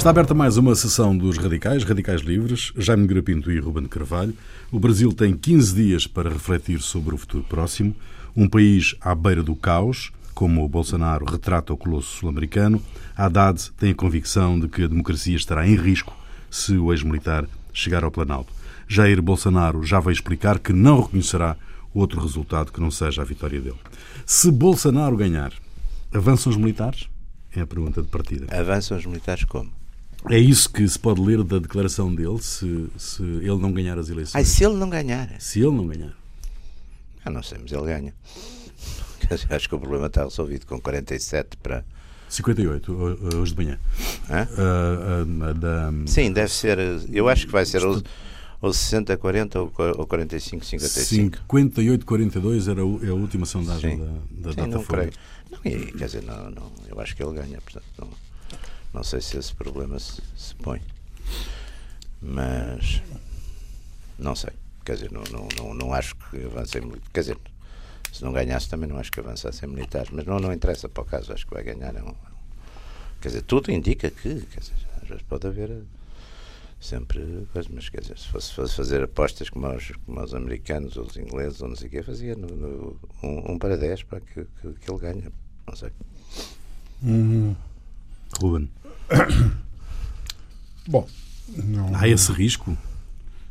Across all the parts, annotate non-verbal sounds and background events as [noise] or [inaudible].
Está aberta mais uma sessão dos Radicais, Radicais Livres, Jaime Grapinto e Ruben Carvalho. O Brasil tem 15 dias para refletir sobre o futuro próximo. Um país à beira do caos, como o Bolsonaro retrata o colosso sul-americano. Haddad tem a convicção de que a democracia estará em risco se o ex-militar chegar ao Planalto. Jair Bolsonaro já vai explicar que não reconhecerá outro resultado que não seja a vitória dele. Se Bolsonaro ganhar, avançam os militares? É a pergunta de partida. Avançam os militares como? É isso que se pode ler da declaração dele se, se ele não ganhar as eleições. Ai, se ele não ganhar. Se ele não ganhar. Ah, não sei, mas ele ganha. [laughs] Acho que o problema está resolvido com 47 para. 58, hoje de manhã. Uh, uh, da... Sim, deve ser. Eu acho que vai ser ou, ou 60, 40 ou, ou 45, 55. 58, 42 era é a última sondagem Sim. da, da Sim, não creio. Não, quer dizer, não, não, eu acho que ele ganha, portanto, não, não sei se esse problema se, se põe. Mas não sei. Quer dizer, não, não, não, não acho que avancem muito. Quer dizer, se não ganhasse também não acho que avançassem militares. Mas não, não interessa para o caso, acho que vai ganhar. É um, quer dizer, tudo indica que, quer dizer, às vezes pode haver sempre coisas, mas quer dizer, se fosse, fosse fazer apostas como os, como os americanos ou os ingleses ou não sei o que, fazia no, no, um, um, para 10 para que, que, que, ele ganhe. Não sei. Hum. Ruben. [coughs] Bom, não... há esse risco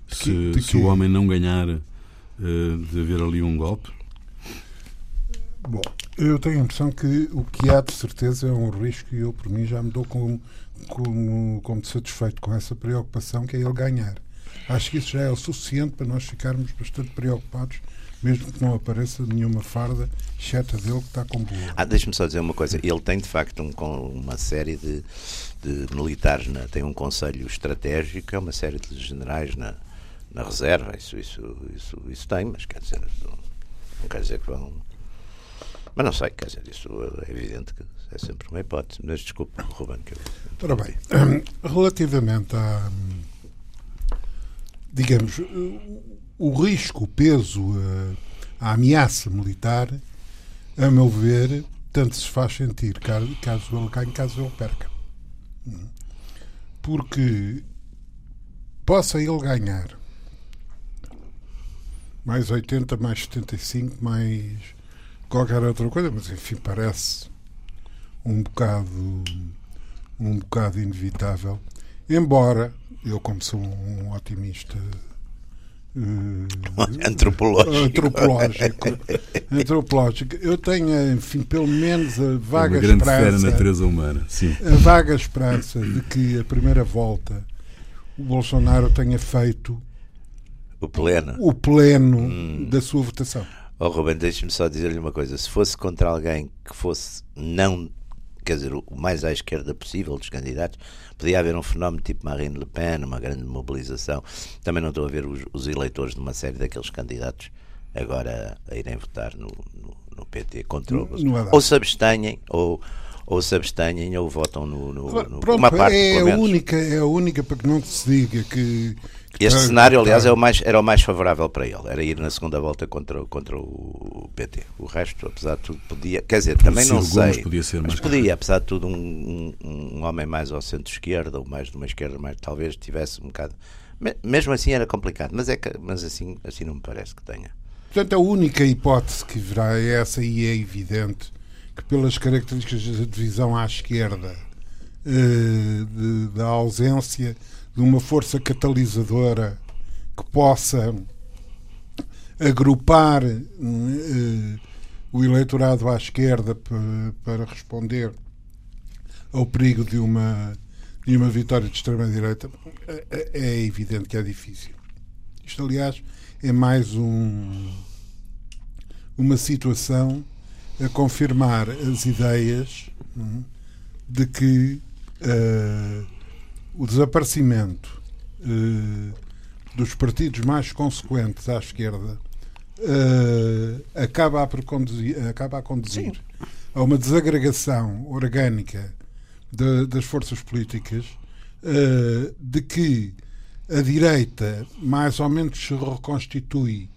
se, de que, de que... se o homem não ganhar uh, de haver ali um golpe? Bom, eu tenho a impressão que o que há de certeza é um risco e eu, por mim, já me dou como, como, como satisfeito com essa preocupação que é ele ganhar. Acho que isso já é o suficiente para nós ficarmos bastante preocupados mesmo que não apareça nenhuma farda, exceto dele que está com boa. Ah, Deixa-me só dizer uma coisa. Ele tem, de facto, um, uma série de, de militares, na, tem um conselho estratégico, é uma série de generais na, na reserva. Isso, isso, isso, isso tem, mas quer dizer, não quer dizer que vão. Mas não sei, quer dizer, isso é evidente que é sempre uma hipótese. Mas desculpe, Ruben. Que eu... Ora bem, [clears throat] relativamente a. Digamos, o risco, o peso, a, a, ameaça militar, a meu ver, tanto se faz sentir caso, ele ganhe, caso ele perca. Porque possa ele ganhar mais 80, mais 75, mais qualquer outra coisa, mas enfim, parece um bocado um bocado inevitável. Embora eu, como sou um otimista antropológico. Antropológico. antropológico. Eu tenho, enfim, pelo menos a vaga é uma grande esperança. Fé na natureza humana. Sim. A vaga esperança de que a primeira volta o Bolsonaro tenha feito o pleno, o pleno hum. da sua votação. Oh, Ruben, deixe-me só dizer-lhe uma coisa. Se fosse contra alguém que fosse não quer dizer, o mais à esquerda possível dos candidatos. Podia haver um fenómeno tipo Marine Le Pen, uma grande mobilização. Também não estou a ver os, os eleitores de uma série daqueles candidatos agora a irem votar no, no, no PT contra o é Ou se abstenham, ou, ou se abstenham, ou votam no. no, no Pronto, uma parte, é, a única, é a única para que não se diga que este cenário, aliás, é o mais, era o mais favorável para ele. Era ir na segunda volta contra, contra o PT. O resto, apesar de tudo, podia. Quer dizer, também não sei. Podia ser mas podia, apesar de tudo, um, um, um homem mais ao centro-esquerda, ou mais de uma esquerda, mais talvez tivesse um bocado. Mesmo assim era complicado, mas, é que, mas assim, assim não me parece que tenha. Portanto, a única hipótese que virá é essa, e é evidente que, pelas características da divisão à esquerda, eh, de, da ausência de uma força catalisadora que possa agrupar uh, o eleitorado à esquerda para, responder ao perigo de uma, de uma vitória de extrema-direita, é, é evidente que é difícil. Isto, aliás, é mais um, uma situação a confirmar as ideias hum, de que uh, o desaparecimento uh, dos partidos mais consequentes à esquerda uh, acaba, a conduzir, acaba a conduzir Sim. a uma desagregação orgânica de, das forças políticas uh, de que a direita mais ou menos se reconstitui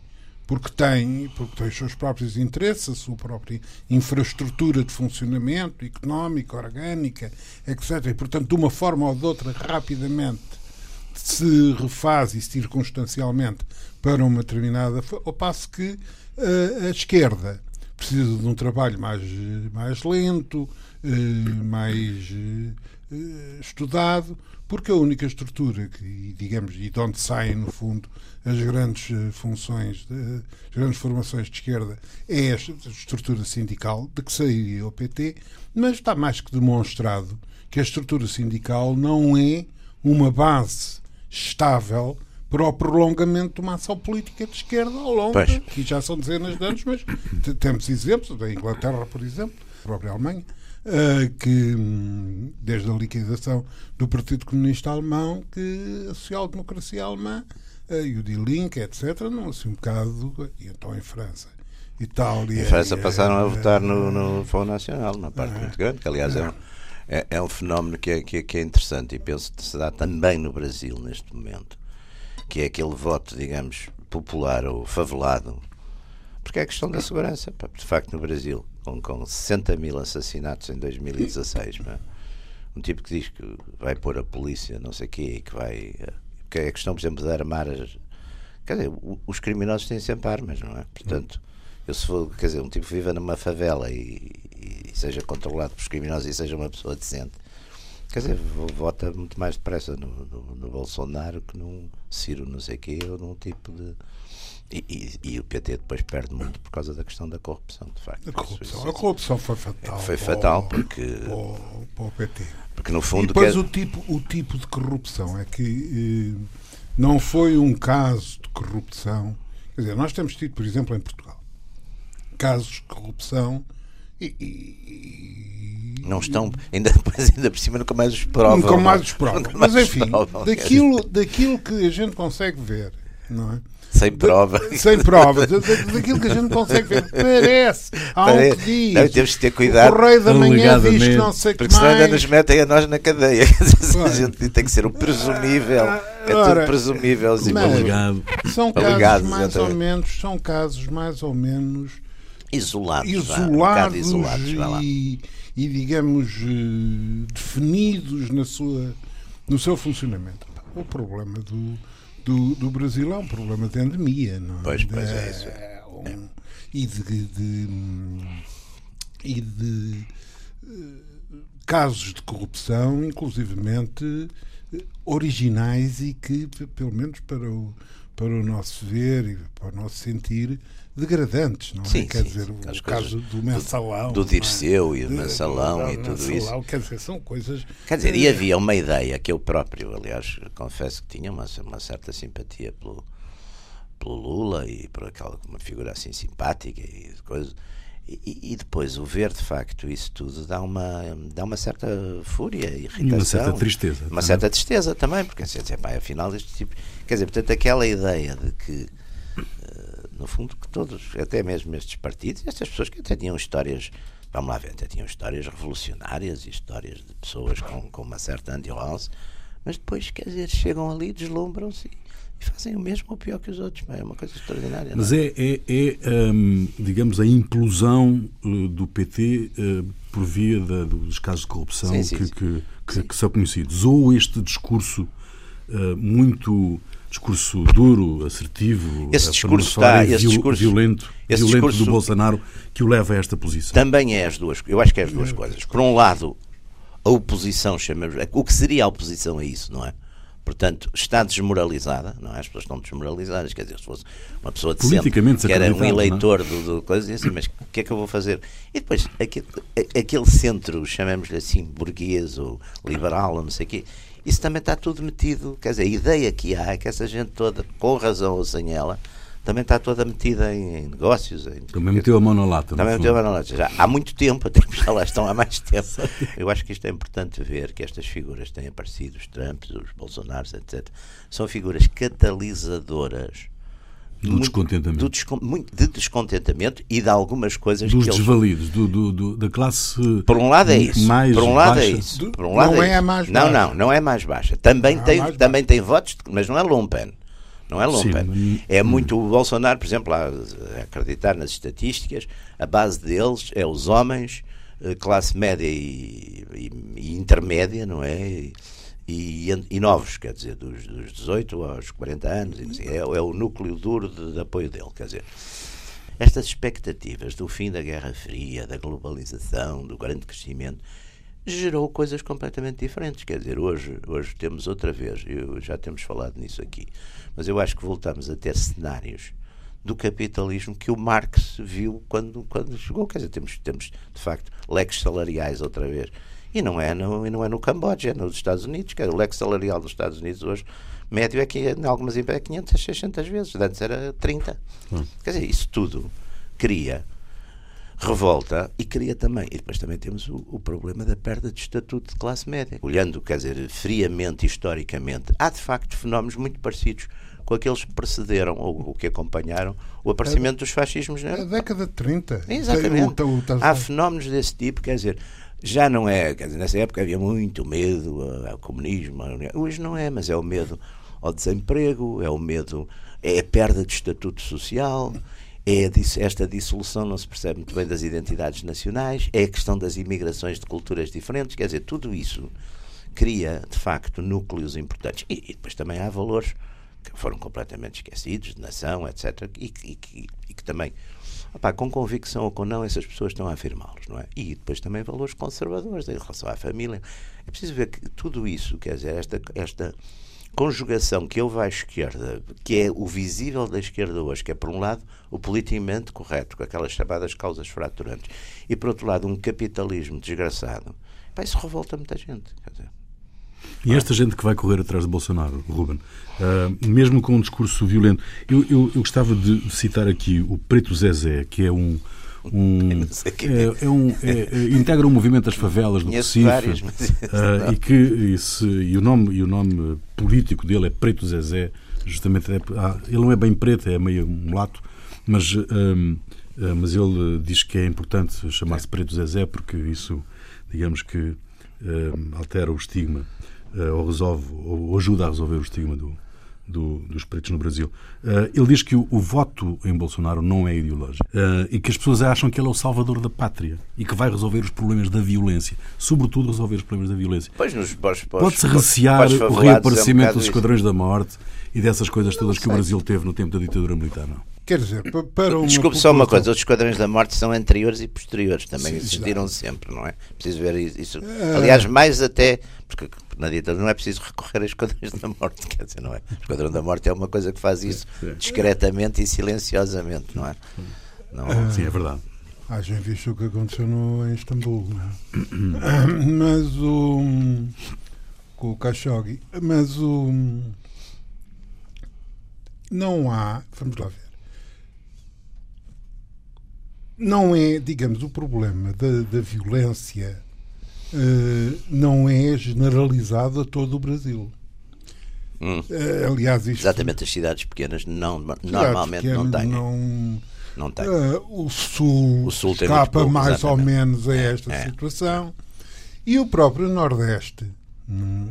porque tem, porque tem os seus próprios interesses, a sua própria infraestrutura de funcionamento económica, orgânica, etc. E, portanto, de uma forma ou de outra, rapidamente se refaz e circunstancialmente para uma determinada. ao passo que uh, a esquerda precisa de um trabalho mais, mais lento, uh, mais uh, estudado, porque a única estrutura que, digamos, e de onde saem, no fundo, as grandes funções, de, as grandes formações de esquerda, é esta estrutura sindical, de que sairia o PT, mas está mais que demonstrado que a estrutura sindical não é uma base estável para o prolongamento de uma ação política de esquerda ao longo, pois. que já são dezenas de anos, mas temos exemplos, da Inglaterra, por exemplo, a própria Alemanha, que hum, desde a liquidação do Partido Comunista Alemão, que a social-democracia alemã uh, e o Die Linke, etc., não assim um bocado, e então em França. Itália. Em França passaram a votar no, no Fundo Nacional, uma parte muito grande, que aliás é um, é, é um fenómeno que é, que, é, que é interessante e penso que se dá também no Brasil neste momento, que é aquele voto, digamos, popular ou favelado, porque é a questão da segurança. De facto, no Brasil, com, com 60 mil assassinatos em 2016, um tipo que diz que vai pôr a polícia, não sei o quê, e que vai. que é a questão, por exemplo, de armar as. Quer dizer, os criminosos têm sempre armas, não é? Portanto, eu se for, quer dizer, um tipo que viva numa favela e, e seja controlado pelos criminosos e seja uma pessoa decente, quer dizer, vota muito mais depressa no, no, no Bolsonaro que num Ciro não sei quê ou num tipo de. E, e, e, o PT depois perde muito por causa da questão da corrupção, de facto. A corrupção, isso, a corrupção foi fatal. Foi fatal porque. Para o, para o PT. Porque no fundo. E depois quer... o, tipo, o tipo de corrupção é que eh, não foi um caso de corrupção. Quer dizer, nós temos tido, por exemplo, em Portugal, casos de corrupção e, e, não estão, ainda, [laughs] ainda por cima nunca mais os provam. Nunca mais os provam. Mas enfim, provam, daquilo, daquilo que a gente consegue ver, não é? Sem prova. sem provas. Daquilo que a gente consegue ver. Parece. Há Parece. um que diz. Não, temos que ter cuidado. O Correio da Manhã diz que não sei Porque senão ainda nos metem a nós na cadeia. [laughs] a gente tem que ser o presumível. É Ora, tudo presumível. Mas, são casos mais ou menos, são casos mais ou menos isolados, isolados, um isolados e, e, digamos eh, definidos na sua, no seu funcionamento. O problema do, do, do Brasil é um problema de endemia, não é? Pois, pois é isso. É um, e de, de, e de uh, casos de corrupção, inclusivamente uh, originais e que, pelo menos para o, para o nosso ver e para o nosso sentir, degradantes, não é? Sim, quer sim, dizer, o caso do mensalão. Do, do Dirceu é? e do mensalão e tudo mensalão, isso. Quer dizer, são coisas. Quer dizer, e havia uma ideia que eu próprio, aliás, confesso que tinha uma, uma certa simpatia pelo, pelo Lula e por aquela uma figura assim simpática e coisa. E, e, depois o ver de facto isso tudo dá uma, dá uma certa fúria, irritação. E uma certa tristeza. Uma também. certa tristeza também, porque assim, afinal, este tipo. Quer dizer, portanto, aquela ideia de que no fundo, que todos, até mesmo estes partidos, estas pessoas que até tinham histórias, vamos lá ver, até tinham histórias revolucionárias e histórias de pessoas com, com uma certa endurance, mas depois, quer dizer, chegam ali, deslumbram-se e fazem o mesmo ou pior que os outros. É uma coisa extraordinária. Mas é, é, é um, digamos, a implosão uh, do PT uh, por via da, dos casos de corrupção sim, sim, que, sim. Que, que, que, são conhecidos. Ou este discurso uh, muito discurso duro, assertivo, esse discurso está, esse discurso, violento, esse violento discurso, do Bolsonaro que o leva a esta posição. Também é as duas, eu acho que é as duas coisas. Por um lado, a oposição, chamamos, o que seria a oposição a isso, não é? Portanto, está desmoralizada, não é? As pessoas estão desmoralizadas, quer dizer, se fosse uma pessoa decente, que era um é? eleitor é? do, do coisa, assim, mas o que é que eu vou fazer? E depois, aquele, aquele centro, chamemos-lhe assim, burguês ou liberal, ou não sei o quê, isso também está tudo metido. Quer dizer, a ideia que há é que essa gente toda, com razão ou sem ela, também está toda metida em, negócios. Em, também meteu a mão na lata. Também meteu a mão na lata. Já há muito tempo, até que já lá estão há mais tempo. Eu acho que isto é importante ver que estas figuras têm aparecido, os Trumps, os Bolsonaros, etc. São figuras catalisadoras do descontentamento. Do descon, muito, de descontentamento e de algumas coisas Dos que desvalidos, do, do, do, da classe. Por um lado é isso. Mais por um lado é baixa. é isso. Por um lado não é, é a mais baixa. Não, não, não é mais baixa. Também, não tem, é também baixa. tem votos, mas não é lumpen. não é lumpen. Sim. É muito o Bolsonaro, por exemplo, a acreditar nas estatísticas, a base deles é os homens, eh, classe média e, e, e intermédia, não é? E, e, e, novos, quer dizer, dos, dos 18 aos 40 anos, assim, é, é, o núcleo duro de, de, apoio dele, quer dizer. Estas expectativas do fim da Guerra Fria, da globalização, do grande crescimento, gerou coisas completamente diferentes. Quer dizer, hoje, hoje temos outra vez, eu, já temos falado nisso aqui, mas eu acho que voltamos a ter cenários do capitalismo que o Marx viu quando, quando chegou. Quer dizer, temos, temos de facto leques salariais outra vez. E não é no, não é no Camboja, é nos Estados Unidos. Dizer, o leque salarial nos Estados Unidos hoje, médio é que em algumas empresas é 500 600 vezes. Antes era 30. Hum. Quer dizer, isso tudo cria revolta e cria também. E depois também temos o, o, problema da perda de estatuto de classe média. Olhando, quer dizer, friamente, historicamente, há de facto fenómenos muito parecidos com aqueles que precederam ou, ou que acompanharam o aparecimento dos fascismos na Europa. A década de 30. Exatamente. O, o, há fenómenos desse tipo, quer dizer, já não é, quer dizer, nessa época havia muito medo ao comunismo, hoje não é, mas é o medo ao desemprego, é o medo, é a perda de estatuto social, é esta dissolução não se percebe muito bem das identidades nacionais, é a questão das imigrações de culturas diferentes, quer dizer, tudo isso cria, de facto, núcleos importantes. E, e depois também há valores que foram completamente esquecidos, de nação, etc., e, e, e que também, com convicção ou com não, essas pessoas estão a afirmá-los, não é? E depois também valores conservadores em relação à família. É preciso ver que tudo isso, quer dizer, esta, esta conjugação que houve à esquerda, que é o visível da esquerda hoje, que é, por um lado, o politicamente correto, com aquelas chamadas causas fraturantes, e, por outro lado, um capitalismo desgraçado, isso revolta muita gente. Dizer. E esta gente que vai correr atrás de Bolsonaro, Ruben, uh, mesmo com um discurso violento, eu, eu, eu, gostava de citar aqui o Preto Zezé, que é um. Um, [laughs] é, é. um, é, é, integra o um movimento das favelas do Recife uh, e que esse, e o nome e o nome político dele é Preto Zezé justamente é, ah, ele não é bem preto é meio mulato mas um, uh, mas ele diz que é importante chamar-se Preto Zezé porque isso digamos que altera o estigma ou resolve ou ajuda a resolver o estigma do, do, dos pretos no Brasil. Uh, ele diz que o, o, voto em Bolsonaro não é ideológico uh, e que as pessoas acham que ele é o salvador da pátria e que vai resolver os problemas da violência, sobretudo resolver os problemas da violência. Pode-se recear o reaparecimento é um dos esquadrões da morte e dessas coisas todas que o Brasil teve no tempo da ditadura militar, não? Quer dizer, para uma Desculpe só uma coisa, os esquadrões da morte são anteriores e posteriores, também Sim, existiram sempre, não é? Preciso ver isso. É... Aliás, mais até, porque na ditadura não é preciso recorrer a esquadrões da morte, [laughs] quer dizer, não é? O esquadrão da morte é uma coisa que faz isso discretamente e silenciosamente, não é? Não... É... Sim, é verdade. Haja visto o que aconteceu no, em Istambul, não é? [coughs] Mas o. com o Khashoggi, mas o. Não há. Vamos lá ver não é, digamos, o problema da, da violência uh, não é generalizado a todo o Brasil. Hum. Uh, aliás, isto, Exatamente, as cidades pequenas não, normalmente pequenas não têm. Não, não tem. Uh, o Sul, o Sul escapa pouco, mais exatamente. ou menos a é, esta é, situação. E o próprio Nordeste, hum,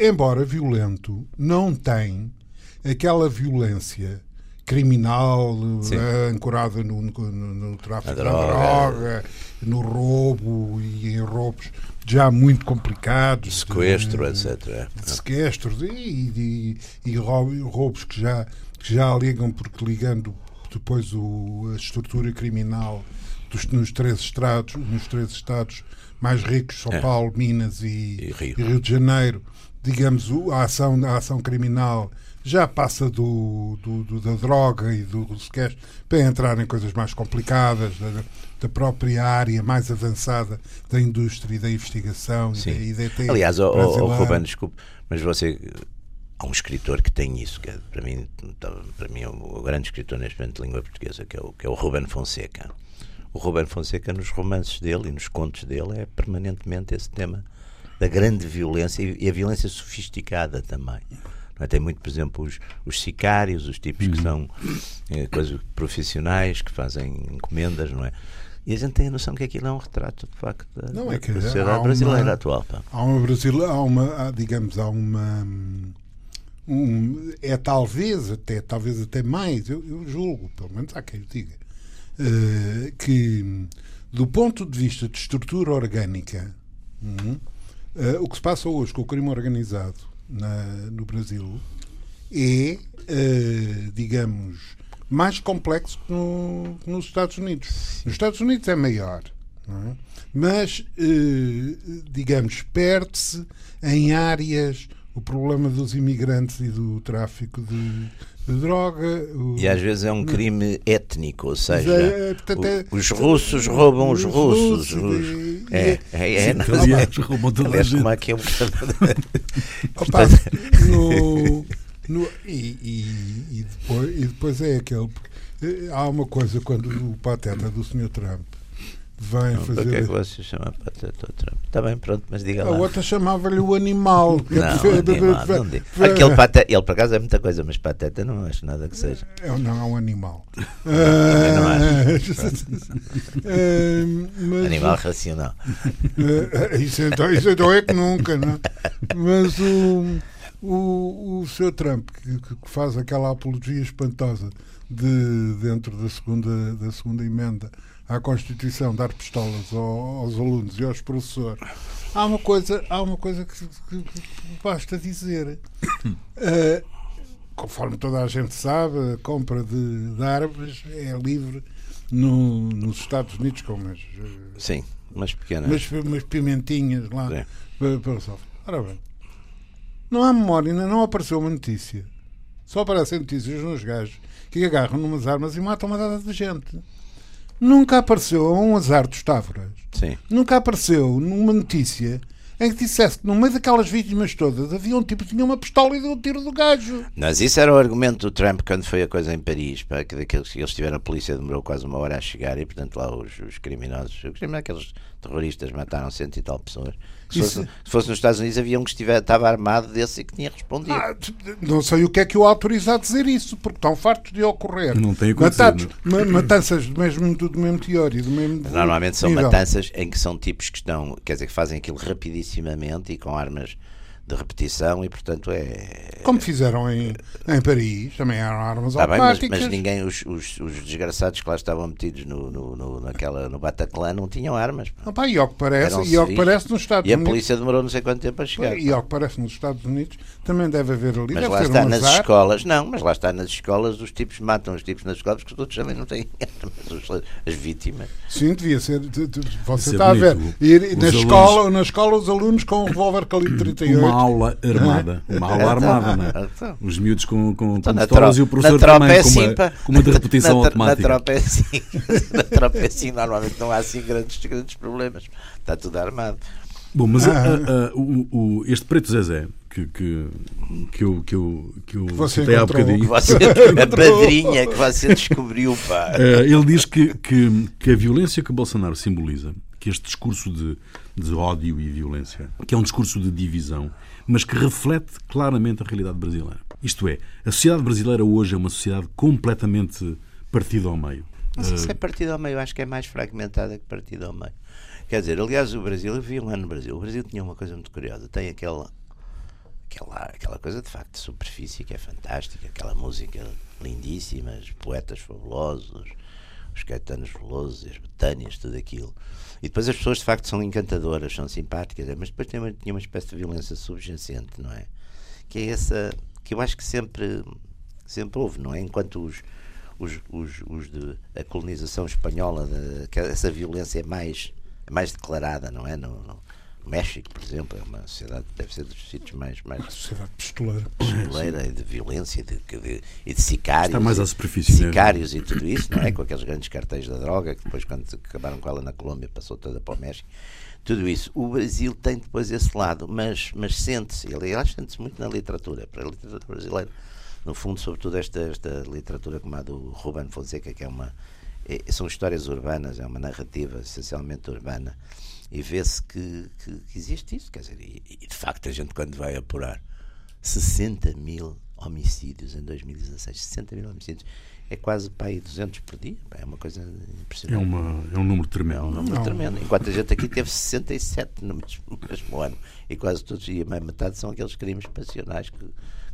embora violento, não tem aquela violência criminal uh, ancorada no, no, no tráfico da droga, no roubo e em roubos já muito complicados. Sequestro, de, etc. É. De sequestros e, e, e, roubos que já, que já ligam, porque ligando depois o, a estrutura criminal dos, nos três estados, nos três estados mais ricos, São é. Paulo, Minas e, e, Rio. e Rio de Janeiro, digamos, a ação, a ação criminal já passa do, do, do, da droga e do, do para entrar em coisas mais complicadas, da, da, própria área mais avançada da indústria e da investigação Sim. e da IDT. Aliás, o, o, Ruben, desculpe, mas você. Há um escritor que tem isso, que é, para mim, para mim é o grande escritor neste momento de língua portuguesa, que é o, que é o Ruben Fonseca. O Ruben Fonseca, nos romances dele e nos contos dele, é permanentemente esse tema da grande violência e a violência sofisticada também. É? Tem muito, por exemplo, os, os sicários, os tipos que uhum. são é, coisas profissionais, que fazem encomendas, não é? E a gente tem a noção que aquilo é um retrato, de facto, da, não, é que, sociedade brasileira atual. Pá. Há uma brasileira, há uma, há, digamos, há uma um, é talvez até, talvez até mais, eu, eu julgo, pelo menos há quem o diga, uh, que do ponto de vista de estrutura orgânica, uh, o que se passa hoje com o crime organizado na, no Brasil é, uh, digamos, mais complexo que no, nos Estados Unidos. Nos Estados Unidos é maior, é? mas, digamos, perde-se em áreas o problema dos imigrantes e do tráfico de droga. O... E às vezes é um crime étnico, ou seja, é, portanto, é, os russos roubam os, os russos. Os... E, é, é, é, não, aliás, roubam toda a gente. como é que é um [laughs] Opa, no, [laughs] no, e, e, e, depois, e depois é aquele. Eh, há uma coisa quando o pateta do Sr. Trump vem não, fazer. Porquê é que você chama Pateta Trump? Está bem, pronto, mas diga lá. A outra chamava-lhe o animal. [laughs] não, animal, não. Aquele pateta, ele por acaso é muita coisa, mas Pateta não acho nada que seja. É, não, é um animal. [laughs] Não, não acho. [laughs] mas, animal racional. isso, então, isso então é que nunca, não é? Mas o, o, o seu Trump, que, que faz aquela apologia espantosa de, dentro da segunda, da segunda emenda à Constituição dar pistolas aos alunos e aos professores, há uma coisa, há uma coisa que, que, que basta dizer. Uh, [coughs] conforme toda a gente sabe, a compra de, de armas é livre no, nos Estados Unidos, com umas, Sim, umas pequenas. Umas pimentinhas lá para, para o software. Ora bem, não há memória, ainda não apareceu uma notícia. Só aparecem notícias nos gajos que agarram numas armas e matam uma dada de gente. Nunca apareceu a um azar dos Távoras. Sim. Nunca apareceu numa notícia em que dissesse que no meio daquelas vítimas todas havia um tipo que tinha uma pistola e deu um tiro do gajo. Mas isso era o argumento do Trump quando foi a coisa em Paris, para que daqueles que eles tiveram a polícia demorou quase uma hora a chegar e portanto lá os, os criminosos, os criminosos, aqueles terroristas mataram cento e tal pessoas. Se fosse, se fosse, nos Estados Unidos havia um que estivesse, estava armado desse e que tinha respondido. Ah, não sei o que é que o autoriza a dizer isso, porque estão fartos de ocorrer. Não tem Matados, ma matanças do mesmo, do mesmo teor e do mesmo. Normalmente são nível. matanças em que são tipos que estão, quer dizer, que fazem aquilo rapidissimamente e com armas de repetição e portanto é como fizeram em, em Paris também eram armas tá automáticas bem, mas, mas, ninguém os, os, os, desgraçados que lá estavam metidos no, no, no, naquela, no Bataclan não tinham armas Opa, e ao que parece, e ao que parece nos Estados e Unidos a polícia demorou não sei quanto tempo a chegar e ao que parece nos Estados Unidos também deve haver ali mas lá está um nas azar. escolas não, mas lá está nas escolas os tipos matam os tipos nas escolas porque todos também não têm [laughs] armas as vítimas. Sim, devia ser você está a ver. e, na, escola, na escola os alunos com um revólver calibre 38 aula armada. Uma aula armada, não é? Então. Os miúdos com, com, com pistolas e o professor também é com, uma, com uma de repetição [laughs] automática. Na tropa é assim. [laughs] na tropa é assim, normalmente não há assim grandes, grandes problemas. Está tudo armado. Bom, mas ah. o, o, este Preto Zezé, que, que, que eu, que eu, que eu você citei há bocadinho. Que você, [laughs] a padrinha que você descobriu, pá. ele diz que, que, que a violência que Bolsonaro simboliza, que este discurso de, de ódio e violência, que é um discurso de divisão, mas que reflete claramente a realidade brasileira. Isto é, a sociedade brasileira hoje é uma sociedade completamente partida ao meio. Não sei se é partida ao meio, acho que é mais fragmentada que partida ao meio. Quer dizer, aliás, o Brasil, eu vi um ano no Brasil, o Brasil tinha uma coisa muito curiosa, tem aquela, aquela, aquela coisa de facto de superfície que é fantástica, aquela música lindíssima, poetas fabulosos, os caetanos velosos, as betânias, tudo aquilo. E depois as pessoas de facto são encantadoras, são simpáticas, mas depois tem uma, tinha uma espécie de violência subjacente, não é? Que é essa que eu acho que sempre, sempre houve, não é? Enquanto os, os, os, os de a colonização espanhola, de, essa violência é mais, é mais declarada, não é? No, no, México, por exemplo, é uma sociedade que deve ser dos sítios mais. mais uma sociedade pistoleira. Pistoleira e de violência de, de, e de sicários. Está mais à superfície. Sicários mesmo. e tudo isso, não é? Com aqueles grandes cartéis da droga que depois, quando acabaram com ela na Colômbia, passou toda para o México. Tudo isso. O Brasil tem depois esse lado, mas, mas sente-se, aliás, sente-se muito na literatura, para a literatura brasileira. No fundo, sobretudo esta, esta literatura como a do Ruben Fonseca, que é uma. É, são histórias urbanas, é uma narrativa essencialmente urbana e vê-se que, que, que, existe isso. Quer dizer, e, e, de facto a gente quando vai apurar 60 mil homicídios em 2016, 60 mil homicídios, é quase para aí 200 por dia. É uma coisa impressionante. É, uma, é um número tremendo. É um número Não. tremendo. Enquanto a gente aqui teve 67 no mesmo, no mesmo ano. E quase todos, e a metade são aqueles crimes passionais que,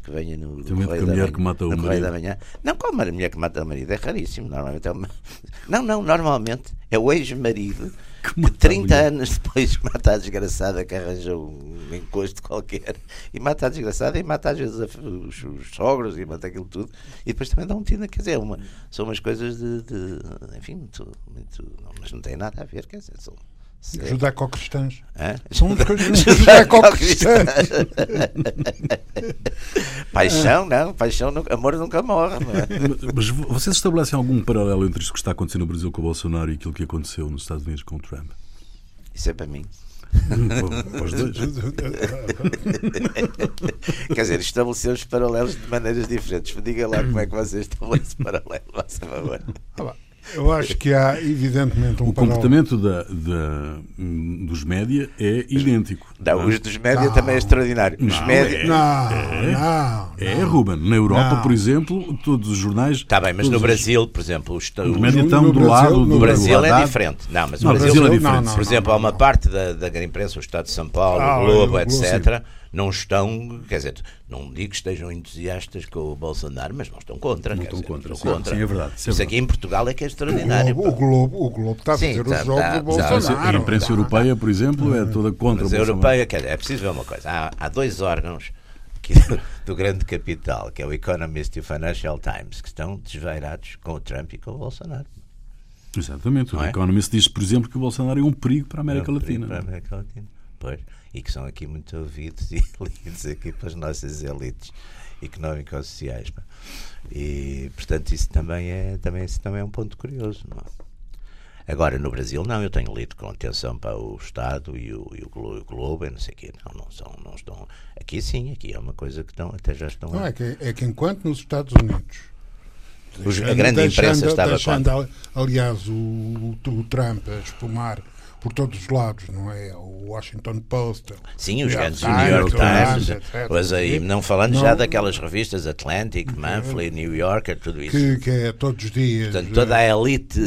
que venha no, Tem medo que a mulher que mata o no Correio marido. da Manhã. Não, como a mulher que mata o marido, é raríssimo. Normalmente é uma... [laughs] Não, não, normalmente é o ex-marido que, mata a 30 mulher. anos depois mata a desgraçada que arranjou um encosto qualquer e mata a desgraçada e mata às vezes a- os, os sogros e mata aquilo tudo e depois também dá um tiro na quer dizer, é uma, são umas coisas de, de- enfim, muito, muito não, mas não tem nada a ver, quer dizer, são, Judaico-cristãs. Hã? São [laughs] Judaico-cristãs. judaico-cristãs. [laughs] paixão, não, paixão, nunca- amor nunca morre, não é? Mas vo- vocês estabelecem algum paralelo entre isto que está acontecendo no Brasil com o Bolsonaro e aquilo que aconteceu nos Estados Unidos com o Trump? Isso é para mim. Os. [laughs] Quer dizer, estabelecemos paralelos de maneiras diferentes. Diga lá como é que vocês estabelecem paralelo, faça favor. Ah, Eu acho que há, evidentemente, um O paralelo. comportamento da, da- dos média é idêntico. Não, os dos média Não. também é extraordinário. Os Não, média. é. Não, não. É, não. Ruben. Na Europa, Não. por exemplo, todos os jornais. Está bem, mas todos no os- Brasil, por exemplo, os, Os os- média estão no do Brasil- lado no do o Brasil é Haddad. diferente. Não, mas o Não, Brasil, Brasil é não, diferente. não, por exemplo, há uma parte da, da grande imprensa, o Estado de São Paulo, Ah, o Globo, o Globo, etc., não estão, quer dizer, não digo que estejam entusiastas com o Bolsonaro, mas não estão contra. Não quer estão dizer, contra, estão sim, contra. sim, é verdade, isso é Isso aqui em Portugal é que é extraordinário. O. Globo, o Globo está a Sim, fazer tá- o jogo tá- do tá- A Bolsonaro. imprensa Tá. europeia, por exemplo, é toda contra Mas o a Bolsonaro. europeia, quer dizer, é preciso ver uma coisa. Há, há dois órgãos que- [laughs] do grande capital, que é o Economist e o Financial Times, que estão desvairados com o Trump e com o Bolsonaro. Exatamente. Não O é? Economist diz, por exemplo, que o Bolsonaro é um perigo para a América É um Latina. Para a América Latina. Pois. E que são aqui muito ouvidos e [laughs] lidos aqui pelas nossas elites económico-sociais. E, portanto, isso também é, também, isso também é um ponto curioso. Não é? Agora, no Brasil, não, eu tenho lido com atenção para o Estado e o, e o Glo- o Globo, e não sei o quê. Não, não, são, não estão. Aqui sim, aqui é uma coisa que estão, até já estão. Não, é, que, é que enquanto nos Estados Unidos. Os- a grande imprensa estava deixando, Aliás, o, o, o Trump a espumar por todos os lados, não é? O Washington Post. Sim, os grandes New York Times, pois aí, não falando Não. já daquelas revistas Atlantic, Monthly, New Yorker, tudo isso. Que, que é todos os dias. Portanto, toda a elite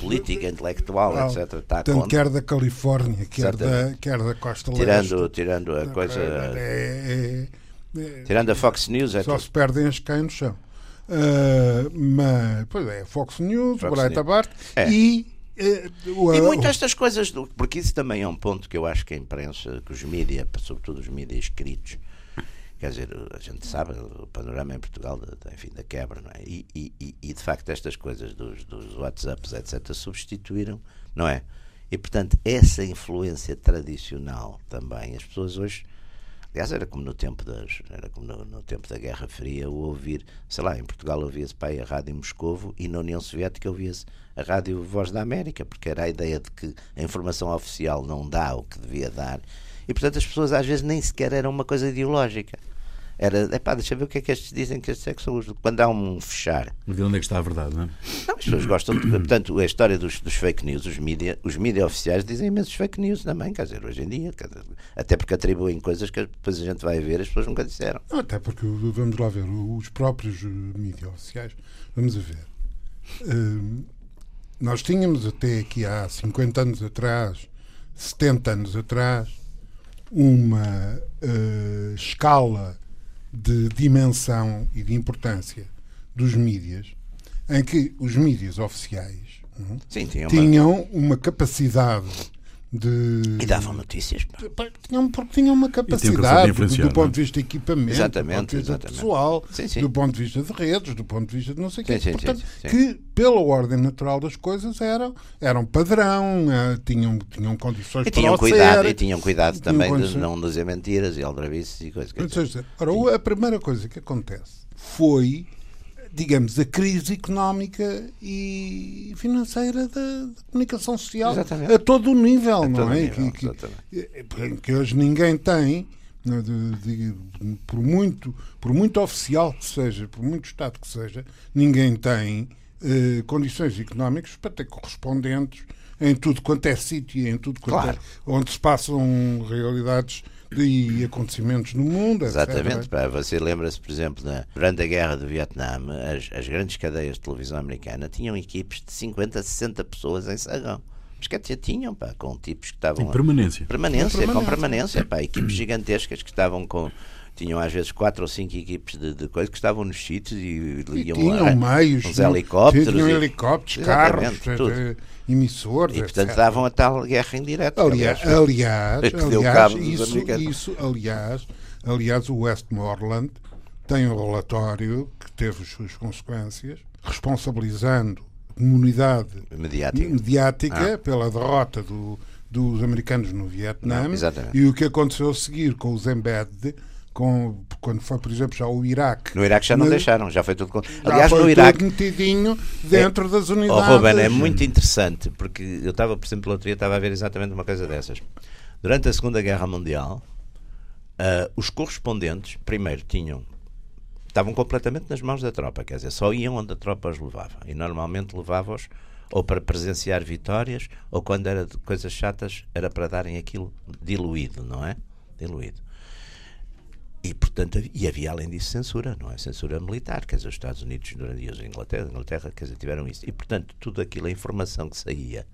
política, intelectual, Ah, etc., está Tanto quer da Califórnia, quer da, quer da Costa Tirando, Leste. tirando a coisa. É, é, é, Tirando a Fox News, é só tudo. se perdem as que caem no chão. Ah, mas, pois é, Fox News, Fox Breitbart É. e. eh, E o- muito estas coisas, do- porque isso também é um ponto que eu acho que a imprensa, que os mídias, sobretudo os mídias escritos, quer dizer, a gente sabe o panorama em Portugal, da, da- enfim, da quebra, não é? E, e- e- e, de facto estas coisas dos, dos WhatsApps, etc., substituíram, não é? E portanto, essa influência tradicional também, as pessoas hoje. Aliás, era como no tempo das, era como no, no tempo da Guerra Fria, o ouvir, sei lá, em Portugal ouvia-se a Rádio Moscovo e na União Soviética ouvia-se a Rádio Voz da América, porque era a ideia de que a informação oficial não dá o que devia dar. E portanto as pessoas às vezes nem sequer eram uma coisa ideológica. Era, epá, deixa eu ver o que é que estes dizem que estes é que são os. Quando há um fechar, Ver onde é que está a verdade, não é? não, as pessoas gostam de. Portanto, a história dos, dos fake news, os mídia, os mídia oficiais dizem imensos fake news também, quer dizer, hoje em dia, dizer, até porque atribuem coisas que depois a gente vai ver as pessoas nunca disseram. Não, Até porque, vamos lá ver, os próprios eh, mídias oficiais, vamos a ver. Hum, nós tínhamos até aqui há 50 anos atrás, 70 anos atrás, uma eh, escala de dimensão e de importância dos mídias em que os mídias oficiais não, Sim, tinham uma- tinham uma capacidade de. E davam notícias. pá. Tinham, porque tinham uma capacidade de capacidade do, do ponto é? de vista de equipamento, do Exatamente, ponto de vista exatamente. pessoal, Sim, sim. do ponto de vista de redes, do ponto de vista de não sei o quê. Sim, Portanto, sim, sim. que pela ordem natural das coisas eram, eram padrão, eh, tinham, tinham condições E para tinham o cuidado, ser. e tinham cuidado Tinham também de condições. não dizer mentiras e aldrabices e coisas que Ou seja, ora, a primeira coisa que acontece foi, digamos, a crise económica e financeira da, da comunicação social Exatamente. a todo o nível, não todo é? nível, que, que- exatamente. que hoje ninguém tem, de- por, muito, por muito oficial que seja, por muito Estado que seja, ninguém tem eh, condições económicas para ter correspondentes em tudo quanto é sítio, em tudo quanto Claro. é, onde se passam realidades e acontecimentos no mundo. etc. Exatamente. Pá, você lembra-se, por exemplo, da, durante a guerra do Vietnã, as, as grandes cadeias de televisão americana tinham equipes de 50 a 60 pessoas em Sagão. Mas quer dizer, tinham, pá, com tipos que estavam. Em permanência. Permanência, Com com permanência. permanência, pá, equipes gigantescas que estavam com, tinham às vezes quatro ou cinco equipes de, de coisas que estavam nos sítios e, E iam tinham lá, meios, uns tinham- helicópteros. tinham helicópteros, carros, tudo. eh, emissores, E portanto etc. davam a tal guerra indireta. Aliás, aliás, aliás, [laughs] que aliás, dos isso, isso, aliás, aliás, o Westmoreland tem um relatório que teve as suas consequências, responsabilizando a comunidade mediática. mediática pela derrota do- dos americanos no Vietnã Não, e o que aconteceu a seguir com os embed, com, quando foi, por exemplo, já o Iraque. No Iraque já não deixaram, já foi tudo. já Aliás, foi no Iraque. tudo metidinho dentro das Oh, unidades. Ruben, é muito interessante, porque eu estava, por exemplo, outro dia estava a ver exatamente uma coisa dessas. Durante a Segunda Guerra Mundial, ah, os correspondentes, primeiro, tinham. estavam completamente nas mãos da tropa, quer dizer, só iam onde a tropa os levava. E normalmente levava-os ou para presenciar vitórias, ou quando era de coisas chatas, era para darem aquilo diluído, não é? Diluído. E, portanto, e havia além disso censura, não é? Censura militar, quer dizer, os Estados Unidos durante a Inglaterra, Inglaterra, quer dizer, tiveram isso. E, portanto, tudo aquilo, a informação que saía,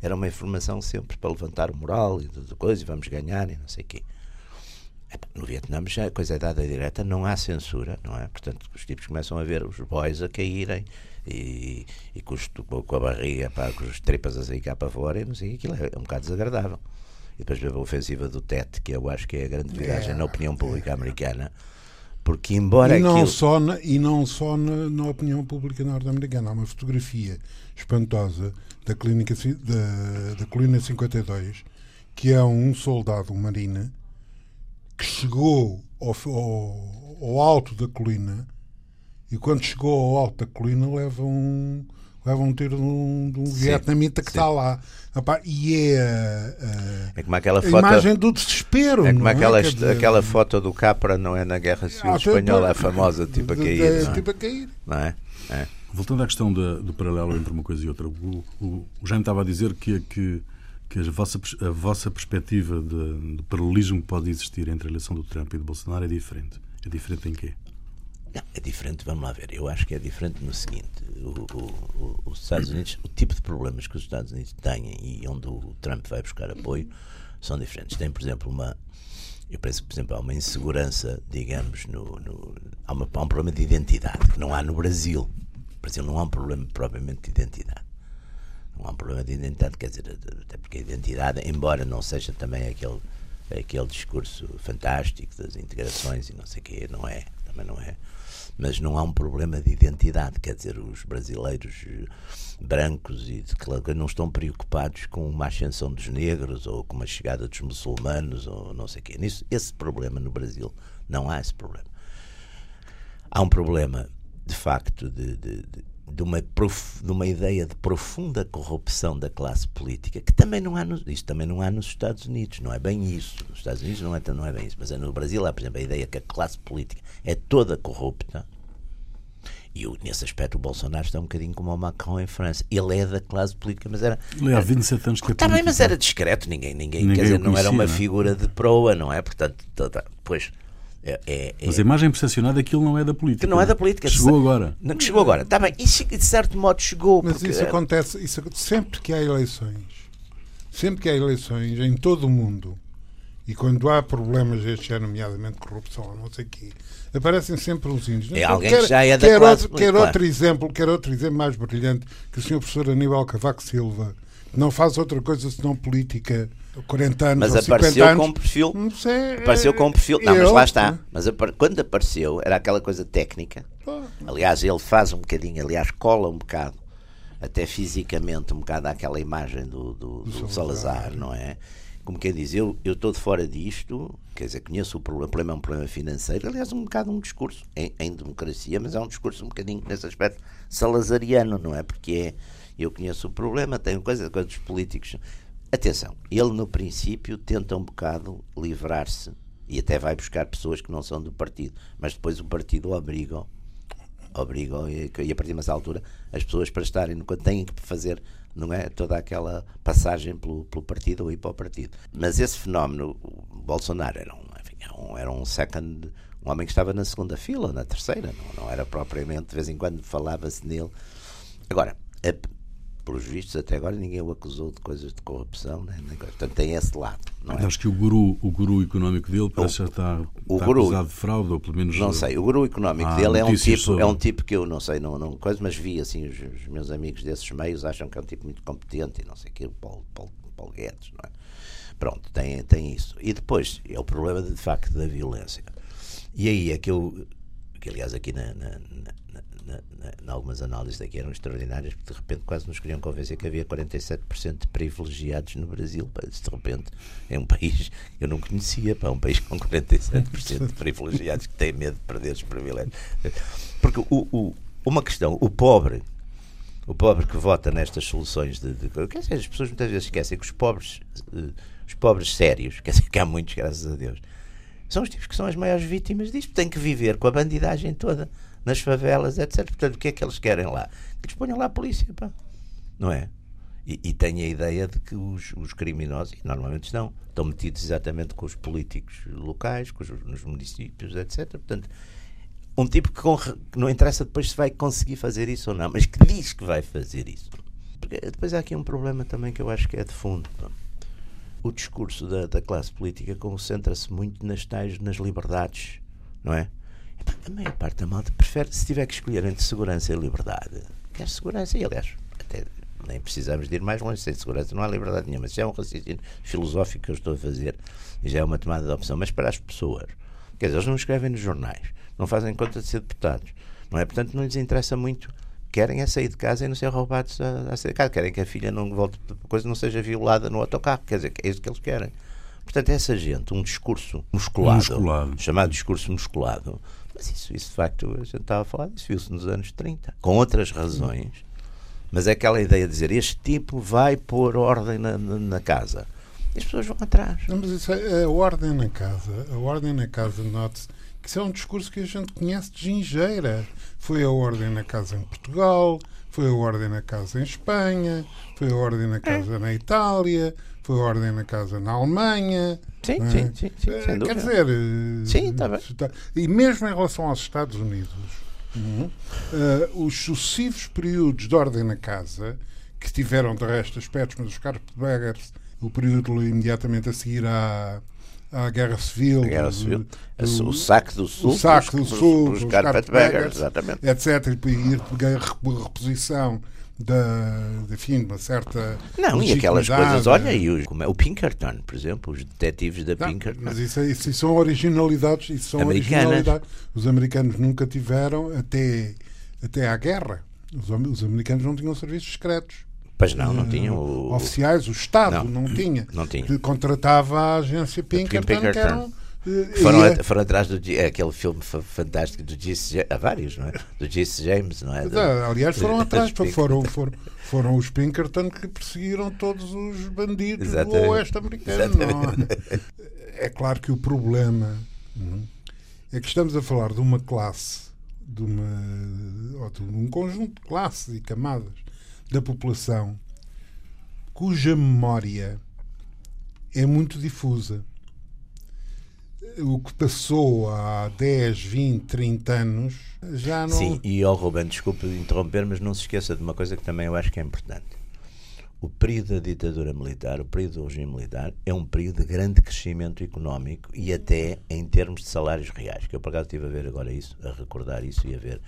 era uma informação sempre para levantar o moral e tudo coisa, e vamos ganhar e não sei o quê. Epá, No Vietnã já a coisa é dada direta, não há censura, não é? Portanto, os tipos começam a ver os boys a caírem e, e com, os- com a barriga, pá, com as tripas a sair cá para fora e não sei, aquilo é, é um bocado desagradável. E depois vê a ofensiva do TET, que eu acho que é a grande viragem na opinião pública americana, porque embora E não aquilo... só, na, e não só na, na opinião pública norte-americana. Há uma fotografia espantosa da, clínica, da, da colina 52 que é um soldado, um marina, que chegou ao, ao, ao alto da colina e quando chegou ao alto da colina leva um, leva um tiro de um, de um vietnamita que sim. está lá. E é a, É como aquela a, foto... imagem do desespero. É como não aquela, Quer dizer, aquela foto do Capra, não é? Na Guerra Civil ah, Espanhola, a famosa, tipo a [laughs] cair, de- não é? Tipo a cair. Não é? É. Voltando à questão da- do paralelo entre uma coisa e outra, o, o, o Jaime estava a dizer que, que, que a, vossa, a vossa perspectiva de, do paralelismo que pode existir entre a eleição do Trump e do Bolsonaro é diferente. É diferente em quê? Não, é diferente, vamos lá ver. Eu acho que é diferente no seguinte: o, o- os Estados Unidos, o tipo de problemas que os Estados Unidos têm e onde o Trump vai buscar apoio são diferentes. Tem, por exemplo, uma. Eu penso que, por exemplo, há uma insegurança, digamos, no, no- há, uma- há um problema de identidade que não há no Brasil. No Brasil não há um problema propriamente de identidade. Não há um problema de identidade, quer dizer, até porque a identidade, embora não seja também aquele, aquele discurso fantástico das integrações e não sei o quê, não é, também não é. Mas não há um problema de identidade, quer dizer, os brasileiros eh, brancos e de claro, não estão preocupados com uma ascensão dos negros ou com uma chegada dos muçulmanos ou não sei o quê. Nisso, esse problema no Brasil, não há esse problema. Há um problema, de facto, de, de- de uma, prof- de uma ideia de profunda corrupção da classe política, que também não há, nos, isso também não há nos Estados Unidos, não é bem isso. Nos Estados Unidos não é, não é bem isso, mas é no Brasil há, por exemplo, a ideia que a classe política é toda corrupta. E o- nesse aspecto o Bolsonaro está um bocadinho como o Macron em França. Ele é da classe política, mas era. Ele há 27 anos que é Está bem, mas político. era discreto, ninguém, ninguém, Ninguém quer dizer, o não era conhecia, uma não é? figura de proa, não é? Portanto, tá- tá, pois. É, é- é- Mas a imagem percepcionada é que ele não é da política. que não é da política. Chegou agora. Não, que chegou agora. Está bem, isso de certo modo chegou. Mas porque- isso acontece isso, sempre que há eleições. Sempre que há eleições em todo o mundo e quando há problemas deste ano, nomeadamente corrupção, não sei o quê, aparecem sempre uns índios. É alguém que já é da quer classe outro, quer claro. outro exemplo, quer outro exemplo mais brilhante que o senhor professor Aníbal Cavaco Silva não faz outra coisa senão política há 40 anos Mas ou 50 apareceu anos. com um perfil. Não sei, Apareceu com um perfil. Não, mas eu- lá está. Mas quando apareceu, era aquela coisa técnica. Aliás, ele faz um bocadinho, aliás, cola um bocado, até fisicamente, um bocado àquela imagem do, do, do Salazar, não é? Como quem diz, eu eu estou de fora disto, quer dizer, conheço o problema, o problema é um problema financeiro, aliás, um bocado um discurso em, em democracia, mas é um discurso um bocadinho nesse aspecto salazariano, não é? Porque é, eu conheço o problema, tenho coisa, coisa dos políticos. Atenção, ele no princípio tenta um bocado livrar-se e até vai buscar pessoas que não são do partido, mas depois o partido obriga obrigam e, a partir de uma altura as pessoas para estarem no têm que fazer não é toda aquela passagem pelo, pelo partido ou ir para o partido mas esse fenómeno o Bolsonaro era um, enfim, era um second um homem que estava na segunda fila na terceira não, não era propriamente de vez em quando falava-se nele agora a- pelos vistos, até agora ninguém o acusou de coisas de corrupção, né? portanto tem esse lado. Não é? Acho que o guru, o guru económico dele parece já está, o está guru, acusado de fraude, ou pelo menos. Não sei, o guru económico ah, dele é um, tipo, sobre... é um tipo que eu não sei, não, não coisa, mas vi assim, os, os, meus amigos desses meios acham que é um tipo muito competente e não sei o que, o Paulo, Paulo, Paulo Guedes, não é? Pronto, tem, tem isso. E depois é o problema de, de facto da violência. E aí é que eu, que aliás aqui na, na, em algumas análises daqui eram extraordinárias, porque de repente quase nos queriam convencer que havia 47% de privilegiados no Brasil. De repente é um país que eu não conhecia, pá, um país com 47% de privilegiados que tem medo de perder os privilégios. Porque o, o, uma questão, o pobre, o pobre que vota nestas soluções de, de quer dizer, as pessoas muitas vezes esquecem que os pobres, eh, os pobres sérios, quer dizer que há muitos, graças a Deus, são os tipos que são as maiores vítimas disto, têm que viver com a bandidagem toda nas favelas, etc. Portanto, o que é que eles querem lá? Que lhes ponham lá a polícia, pá. não é? E, e têm a ideia de que os, os criminosos, e normalmente estão, estão metidos exatamente com os políticos locais, com os, nos municípios, etc. Portanto, um tipo que, com, que, não interessa depois se vai conseguir fazer isso ou não, mas que diz que vai fazer isso. Porque depois há aqui um problema também que eu acho que é de fundo. Pá. O discurso da, da classe política concentra-se muito nas tais, nas liberdades, não é? A maior parte da malta prefere, se tiver que escolher entre segurança e liberdade, quer segurança. E, aliás, até nem precisamos de ir mais longe. Sem segurança não há liberdade nenhuma. Isso é um raciocínio filosófico que eu estou a fazer e já é uma tomada de opção. Mas para as pessoas, quer dizer, eles não escrevem nos jornais, não fazem conta de ser deputados, não é? Portanto, não lhes interessa muito. Querem é sair de casa e não ser roubados a, a sair de casa. Querem que a filha não volte, coisa não seja violada no autocarro. Quer dizer, é isso que eles querem. Portanto, essa gente, um discurso musculado, musculado. chamado discurso musculado, mas isso, isso de facto, a gente estava a falar disso, viu-se nos anos 30, com outras razões. Mas é aquela ideia de dizer este tipo vai pôr ordem na, na, na casa. E as pessoas vão atrás. Não, mas isso é a ordem na casa. A ordem na casa, note-se que isso é um discurso que a gente conhece de gingeira. Foi a ordem na casa em Portugal, foi a ordem na casa em Espanha, foi a ordem na casa é. na Itália, foi a ordem na casa na Alemanha. Sim, é? sim, sim, sim, sem Quer dizer, sim, está bem. e mesmo em relação aos Estados Unidos, uh, os sucessivos períodos de ordem na casa, que tiveram de resto aspectos, mas os Carpetbaggers, o período imediatamente a seguir à, à Guerra Civil, a Guerra Civil. Do, o saque do Sul, o saque do Sul, os, os Carpetbaggers, exatamente. etc. E ir pegar a reposição da, enfim, uma certa. Não, e aquelas coisas, olha, e o, como é, o Pinkerton, por exemplo, os detetives da não, Pinkerton. Mas isso, é, isso, são originalidades, isso são originalidades. Os americanos nunca tiveram, até, até à guerra, os, os americanos não tinham serviços secretos. Pois não, não tinham. O... Oficiais, o Estado não, não tinha. Não tinha. Contratava a agência Pinkerton, Pinkerton. que eram foram, é, foram atrás do é aquele filme fantástico do Jesse há vários, não é? Do James, não é? Do, aliás, foram [laughs] atrás, foram, foram, foram os Pinkerton que perseguiram todos os bandidos Exatamente. do oeste americano. É? é claro que o problema hum, é que estamos a falar de uma classe, de, uma, de um conjunto de classes e camadas da população cuja memória é muito difusa o que passou há 10, 20, 30 anos já não. Sim, e ao oh, Ruben, desculpe interromper, mas não se esqueça de uma coisa que também eu acho que é importante. O período da ditadura militar, o período do regime militar, é um período de grande crescimento económico e até em termos de salários reais. Que eu, por acaso, estive a ver agora isso, a recordar isso e a ver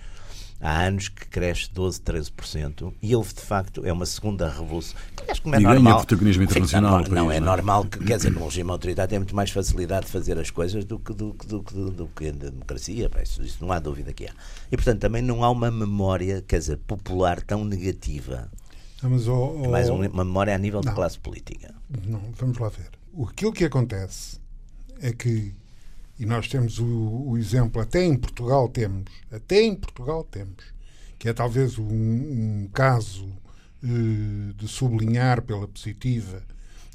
há anos que cresce 12, 13% e houve de facto é uma segunda revolução. Aliás, como é e normal, ganha protagonismo internacional. Não, não é normal que, quer dizer, [clears throat] no regime autoritário tem muito mais facilidade de fazer as coisas do que, do, do, do, do que a democracia, isso, isso não há dúvida que há. E portanto também não há uma memória, quer dizer, popular tão negativa. Mas, oh, oh, é mais uma memória a nível não, de classe política. Não, vamos lá ver. Aquilo que acontece é que e nós temos o, o, exemplo, até em Portugal temos, até em Portugal temos, que é talvez um, um caso uh, de sublinhar pela positiva,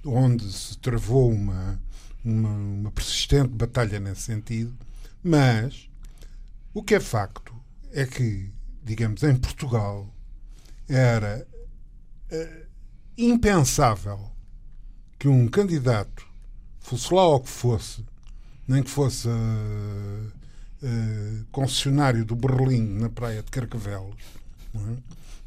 onde se travou uma, uma, uma, persistente batalha nesse sentido, mas o que é facto é que, digamos, em Portugal era uh, impensável que um candidato, fosse lá o que fosse, nem que fosse uh, uh, concessionário do Berlim na praia de Carcavelos, é?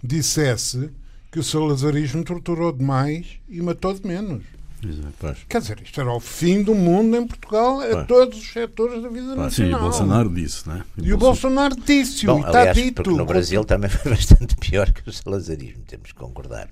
dissesse que o salazarismo torturou demais e matou de menos. Exato. Quer dizer, isto era o fim do mundo em Portugal a todos os setores da vida Sim, o nacional. Bolsonaro disse, não é? E o Bolsonaro disse, Bom, e está aliás, dito. porque no Brasil também foi [laughs] bastante pior que o salazarismo, temos que concordar.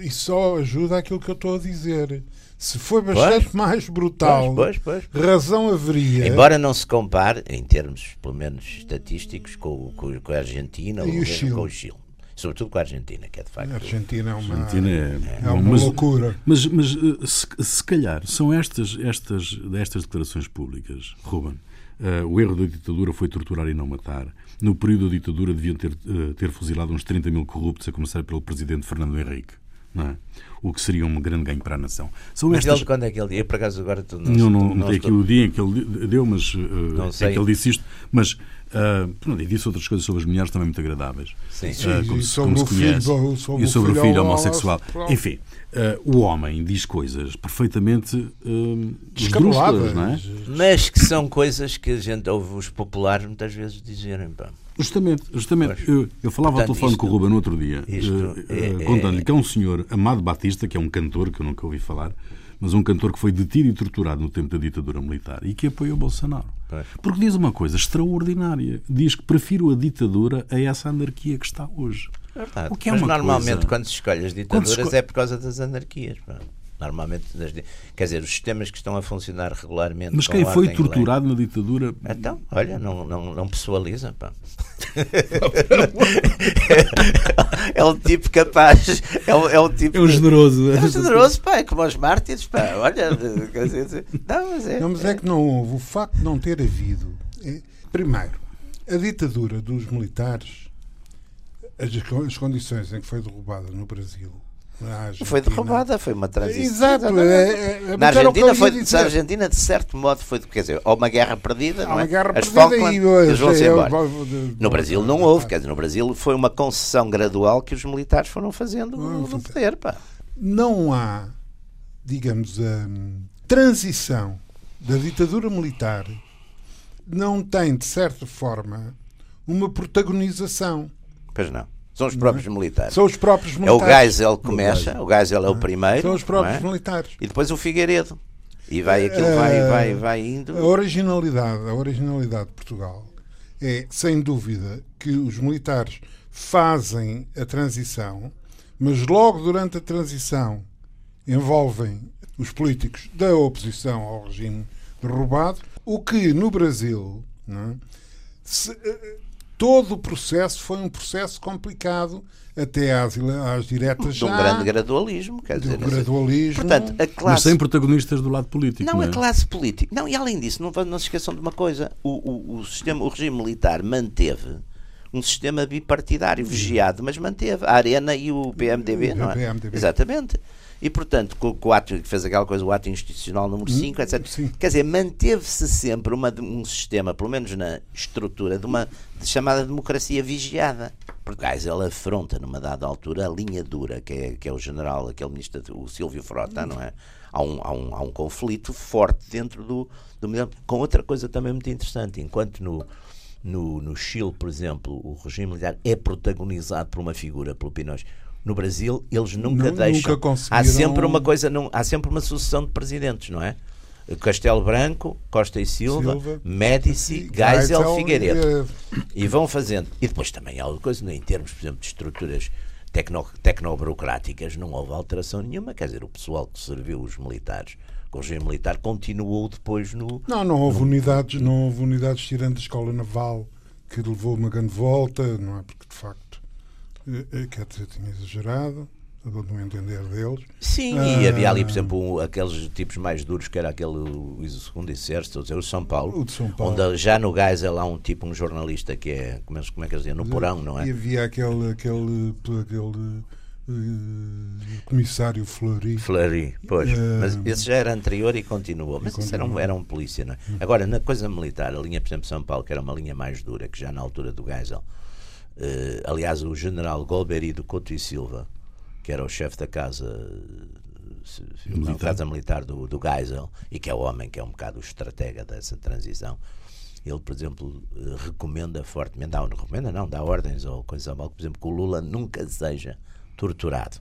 E só ajuda aquilo que eu estou a dizer. Se foi bastante mais brutal, Pois, pois, pois. razão haveria. Embora não se compare, em termos, pelo menos, estatísticos, com, com, com a Argentina E ou o mesmo Chile. com o Chile. Sobretudo com a Argentina, que é de facto. A Argentina é uma, Argentina é, é uma mas- loucura. Mas, mas eh, se, se calhar são estas, estas, estas declarações públicas, Ruben. eh, o erro da ditadura foi torturar e não matar. No período da ditadura deviam ter, eh, ter fuzilado uns 30 mil corruptos, a começar pelo presidente Fernando Henrique. Não é? O que seria um grande ganho para a nação. São Mas estas. ele, quando é que ele dia? Eu, por acaso, agora tu Não, não, não, não tem aqui o dia em que ele deu, mas eh, Não é sei. que ele disse isto. Mas pronto, e disse outras coisas sobre as mulheres também muito agradáveis. Sim. Sim, e como se- sobre como o se filho, conhece. do- sobre e sobre o filho filho ao- homossexual. pronto. Enfim, ah, o homem diz coisas perfeitamente uh, não é? Mas que são coisas que a gente ouve os populares muitas vezes dizerem. Pá. Justamente, justamente. Eu, eu falava Portanto, ao telefone isto- com o Ruben no outro dia, eh, é- eh, é- contando-lhe que é um senhor, Amado Batista, que é um cantor que eu nunca ouvi falar, mas um cantor que foi detido e torturado no tempo da ditadura militar e que apoiou Bolsonaro. Porque diz uma coisa extraordinária. Diz que prefiro a ditadura a essa anarquia que está hoje. Verdade. O que é Mas uma normalmente coisa- quando se escolhe as ditaduras é por causa das anarquias. pá. Normalmente, quer dizer, os sistemas que estão a funcionar regularmente. Mas quem foi e lei. torturado na ditadura Então, olha, não, não, não pessoaliza, pá. [laughs] é um tipo capaz, é um, é um tipo. É um generoso. É um generoso, pá, é como os mártires, pá. Olha, quer dizer, não, mas é. Não, mas é que não houve. O facto de não ter havido. é- primeiro, a ditadura dos militares, as, as condições em que foi derrubada no Brasil. Na Não foi derrubada, foi uma transição. Exato. Exatamente. é- é- Na que eu Argentina, foi, na Argentina, de certo modo, foi, quer dizer, há uma guerra perdida, não uma é? guerra As Falkland, e eles vão-se embora. No Brasil não houve, quer dizer, no Brasil foi uma concessão gradual que os militares foram fazendo no poder, pá. não há, digamos, a transição da ditadura militar não tem, de certa forma, uma protagonização. Pois não. São os próprios militares. São os próprios É o militares. Geisel que começa, o Geisel é o primeiro, São os próprios é? militares. e depois o Figueiredo. E vai aquilo, vai, Eh, vai, vai indo. A originalidade, a originalidade de Portugal é, sem dúvida, que os militares fazem a transição, mas logo durante a transição envolvem os políticos da oposição ao regime derrubado, o que no Brasil não é, se- eh, todo o processo foi um processo complicado até às, às diretas De um já, grande gradualismo, quer dizer, sei. gradualismo. Portanto, a Mas classe sem protagonistas do lado político. Não, Não, a é? classe política. Não, e além disso, não, não se esqueçam de uma coisa: o, o, o sistema, o regime militar manteve um sistema bipartidário vigiado, mas manteve a Arena e o PMDB, O não é? PMDB. Exatamente. E, portanto, com, com o ato que fez aquela coisa, o ato institucional número 5, etc. sim. Quer dizer, manteve-se sempre uma, um sistema, pelo menos na estrutura, de uma de chamada democracia vigiada. Porque Geisel afronta, numa dada altura, a linha dura, que é, que é o general, aquele ministro, o Silvio Frota, não é? Há um, há um, há um conflito forte dentro do, do. Com outra coisa também muito interessante, enquanto no, no, no Chile, por exemplo, o regime militar é protagonizado por uma figura, pelo Pinochet. No Brasil, eles nunca Nu- deixam. nunca conseguiram- há sempre uma coisa, não, há sempre uma sucessão de presidentes, não é? Castelo Branco, Costa e Silva, Silva, Médici, Geisel, Figueiredo. eh, E vão fazendo. E depois também há outra coisa, em termos, por exemplo, de estruturas tecno, tecnoburocráticas, não houve alteração nenhuma. Quer dizer, o pessoal que serviu os militares, com o regime militar, continuou depois no. Não, não houve unidades, não houve unidades tirando a escola naval que levou uma grande volta, não é? Porque de facto, quer dizer, tinha exagerado, segundo o entender deles. Sim, e Ah. havia ali, por exemplo, um- aqueles tipos mais duros, que era aquele, segundo exército, o São Paulo, O de São Paulo. onde já no Geisel há um tipo, um jornalista que é, como é, como é que eles dizem, no porão, não é? E havia aquele, aquele, aquele eh, comissário Fleury. Fleury, pois. Eh, Mas esse já era anterior e continuou. Mas isso era um, era um polícia, não é? Agora, na coisa militar, a linha, por exemplo, São Paulo, que era uma linha mais dura, que já na altura do Geisel, eh, aliás, o general Golbery do Couto e Silva, que era o chefe da casa, se- se- não, Militar. casa militar do, do Geisel, e que é o homem que é um bocado o estratega dessa transição, ele, por exemplo, eh, recomenda fortemente, dá, não recomenda não, dá ordens ou coisa mal, por exemplo, que o Lula nunca seja torturado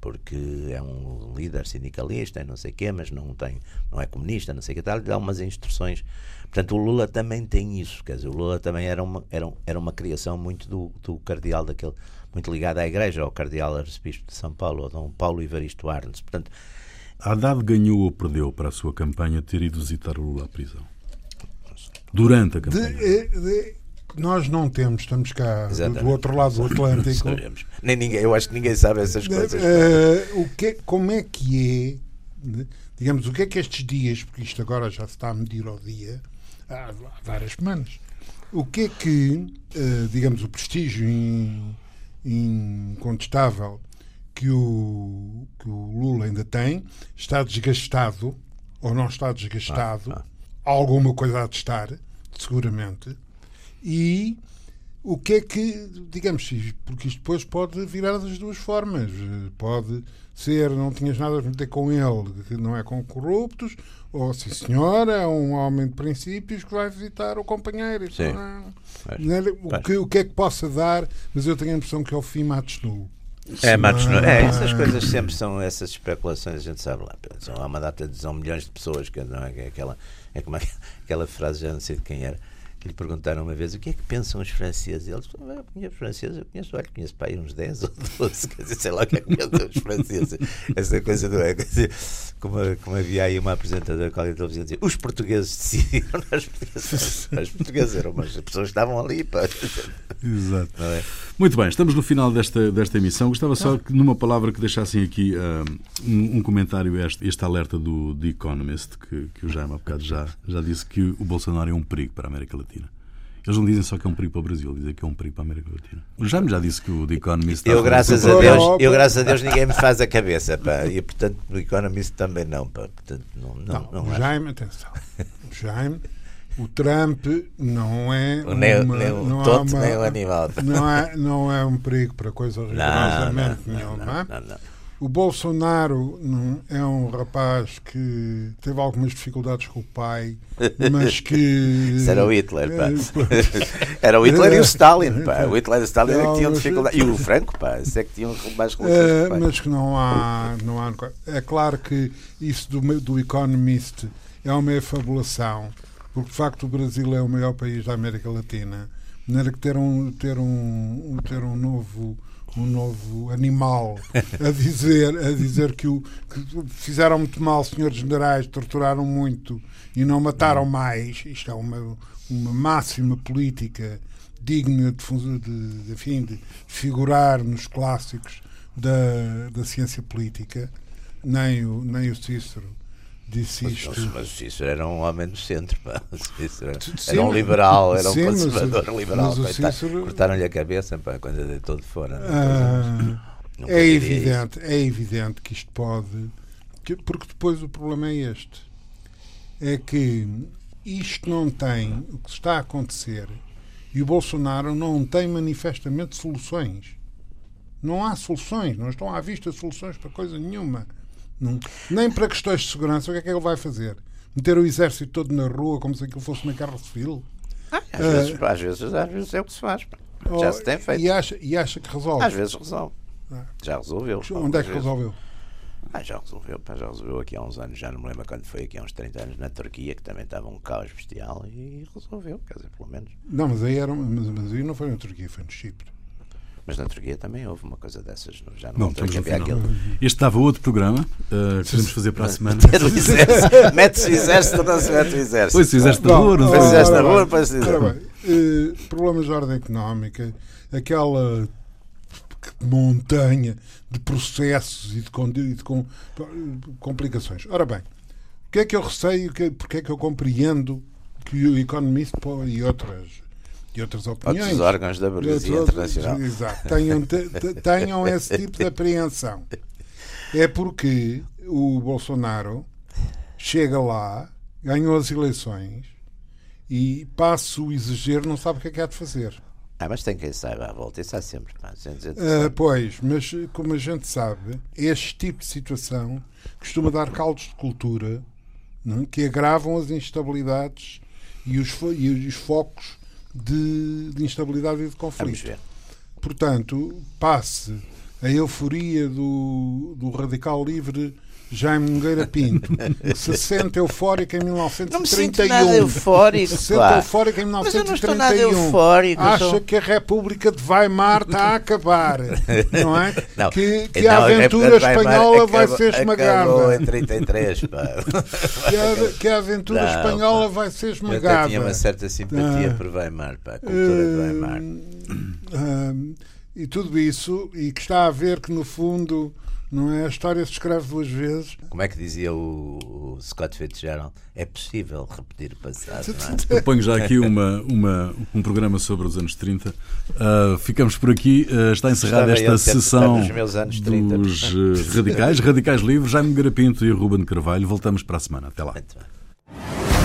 porque é um líder sindicalista e não sei o quê, mas não tem, não é comunista, não sei o que tal, lhe dá umas instruções. Portanto, o Lula também tem isso, quer dizer, o Lula também era uma, era, era uma criação muito do, do cardeal daquele, muito ligado à igreja, ao cardeal arcebispo de São Paulo, ao Dom Paulo Ivaristo Arnes. Portanto, Haddad ganhou ou perdeu para a sua campanha ter ido visitar o Lula à prisão? Durante a campanha. De, de, nós não temos, estamos cá Exatamente. do outro lado do Atlântico. Nem ninguém, eu acho que ninguém sabe essas coisas. Uh, o que, como é que é, digamos, o que é que estes dias, porque isto agora já se está a medir ao dia, há, há várias semanas, o que é que, uh, digamos, o prestígio in, incontestável que o, que o Lula ainda tem está desgastado ou não está desgastado, ah, ah. alguma coisa a de estar, seguramente e o que é que, digamos, porque isto depois pode virar das duas formas. Pode ser, não tinhas nada a meter com ele, que não é com corruptos, ou sim senhor, é um homem de princípios que vai visitar o companheiro. Sim. Não é, o, que, o que é que possa dar, mas eu tenho a impressão que ao fim mates nu. É, matos nu. É, essas coisas sempre são essas especulações, a gente sabe lá. São, há uma data de são milhões de pessoas, que não é, é aquela, é como [laughs] aquela frase, já não sei de quem era que lhe perguntaram uma vez o que é que pensam os franceses. Ele disse: Eu conheço franceses, eu conheço, olha, conheço para aí uns 10 ou 12, [laughs] quer dizer, sei lá o que é que pensam os franceses. Essa coisa não é. Quer dizer, como, como havia aí uma apresentadora com a televisão dizia: Os portugueses decidiram, nós portugueses, nós portugueses eram as pessoas que estavam ali. Pá. Exato. É? Muito bem, estamos no final desta, desta emissão. Gostava só que, numa palavra, que deixassem aqui uh, um, um, comentário, este, este alerta do The Economist, que, que o Jaime há bocado já, já disse que o Bolsonaro é um perigo para a América Latina. Eles não dizem só que é um perigo para o Brasil, dizem que é um perigo para a América Latina. O Jaime já disse que o The Economist eu, graças a Deus, eu, graças a Deus, ninguém me faz a cabeça, pá. E, portanto, o Economist também não, pá. Portanto, não, não, não, não o Jaime, atenção. O Jaime, o Trump não é. O nem, uma, nem o não tonto, uma, nem o animal. Não é, não é um perigo para coisa rigorosamente nenhuma. Não, não, não. O Bolsonaro é um rapaz que teve algumas dificuldades com o pai, mas que. [laughs] Isso era o Hitler, pá. [laughs] Era o Hitler e o Stalin, pá. O Hitler e o Stalin é que tinham dificuldades. E o Franco, pá. Isso é que tinham mais relações. É, mas que não há, não há. É claro que isso do, do Economist é uma efabulação, porque de facto o Brasil é o maior país da América Latina. Não era que ter um, ter um, ter um novo um novo animal a dizer, a dizer que, o, que fizeram muito mal, senhores generais, torturaram muito e não mataram mais. Isto é uma, uma máxima política digna de, de, de, de figurar nos clássicos da, da ciência política. Nem o, nem o Cícero disse isto. Mas, mas o Cícero era um homem do centro, pá. Cícero era, era um liberal, era um sim, conservador mas, liberal. Mas Cícero... Cortaram-lhe a cabeça pá, quando deitou de fora. Ah, é evidente, isso. é evidente que isto pode. Porque depois o problema é este. É que isto não tem o que está a acontecer e o Bolsonaro não tem manifestamente soluções. Não há soluções, não estão à vista soluções para coisa nenhuma. Não. Nem para questões de segurança, o que é que ele vai fazer? Meter o exército todo na rua como se aquilo fosse uma guerra civil? Ah, às, uh, vezes, às, vezes, às vezes é o que se faz. Oh, Já se tem feito. E acha, e acha que resolve? Às vezes resolve. Ah. Já resolveu. Onde é que vezes. resolveu? Ah, já resolveu, pá, já resolveu aqui há uns anos, já não me lembro quando foi, aqui há uns 30 anos, na Turquia, que também estava um caos bestial e resolveu, quer dizer, pelo menos. Não, mas aí, era, mas, mas aí não foi na Turquia, foi no Chipre. Mas na Turquia também houve uma coisa dessas. Já não, não estamos aquele... Este estava outro programa uh, que podemos fazer para a [laughs] semana. Mete-se o exército, não se mete o exército. Pois, o exército na rua, não o exército na rua, depois se uh, Problemas de ordem económica, aquela montanha de processos e de, e de com, complicações. Ora bem, o que é que eu receio, porque é que eu compreendo que o Economist e outras outras opiniões. Outros órgãos da burguesia internacional. [laughs] Exato. Tenham, tenham esse tipo de apreensão. É porque o Bolsonaro chega lá, ganhou as eleições e, passo o exagero, não sabe o que é que há de fazer. Ah, mas tem quem saiba à volta, isso há sempre. Uh, pois, mas como a gente sabe, este tipo de situação costuma dar caldos de cultura não? É? que agravam as instabilidades e os, e os focos de, de instabilidade e de conflito. Portanto, passe a euforia do, do radical livre Jaime Nogueira Pinto, [laughs] que se sente eufórico em 1931. Não me sinto nada eufórico. Se sente pá. eufórico em Mas eu 1931. não estou nada eufórico. eu Acha sou- que a República de Weimar está a acabar, não é? [laughs] Não, que que não, a aventura Weimar espanhola vai acabou- ser Acabou esmagada. em 33, pá. [laughs] Que a, que a aventura Não, espanhola vai ser Eu esmagada. tinha uma certa simpatia Ah. por Weimar, pá, a cultura de Weimar. Hum, e tudo isso, e que está a ver que no fundo não é a história se escreve duas vezes. Como é que dizia o, o Scott Fitzgerald? É possível repetir o passado, não é? [laughs] Proponho já aqui uma, uma, um programa sobre os anos 30. Ah, ficamos por aqui. Ah, está encerrada esta sessão 30. dos eh, radicais, radicais livres, Jaime Garapinto e Ruben Carvalho. Voltamos para a semana. Até lá. Muito bem.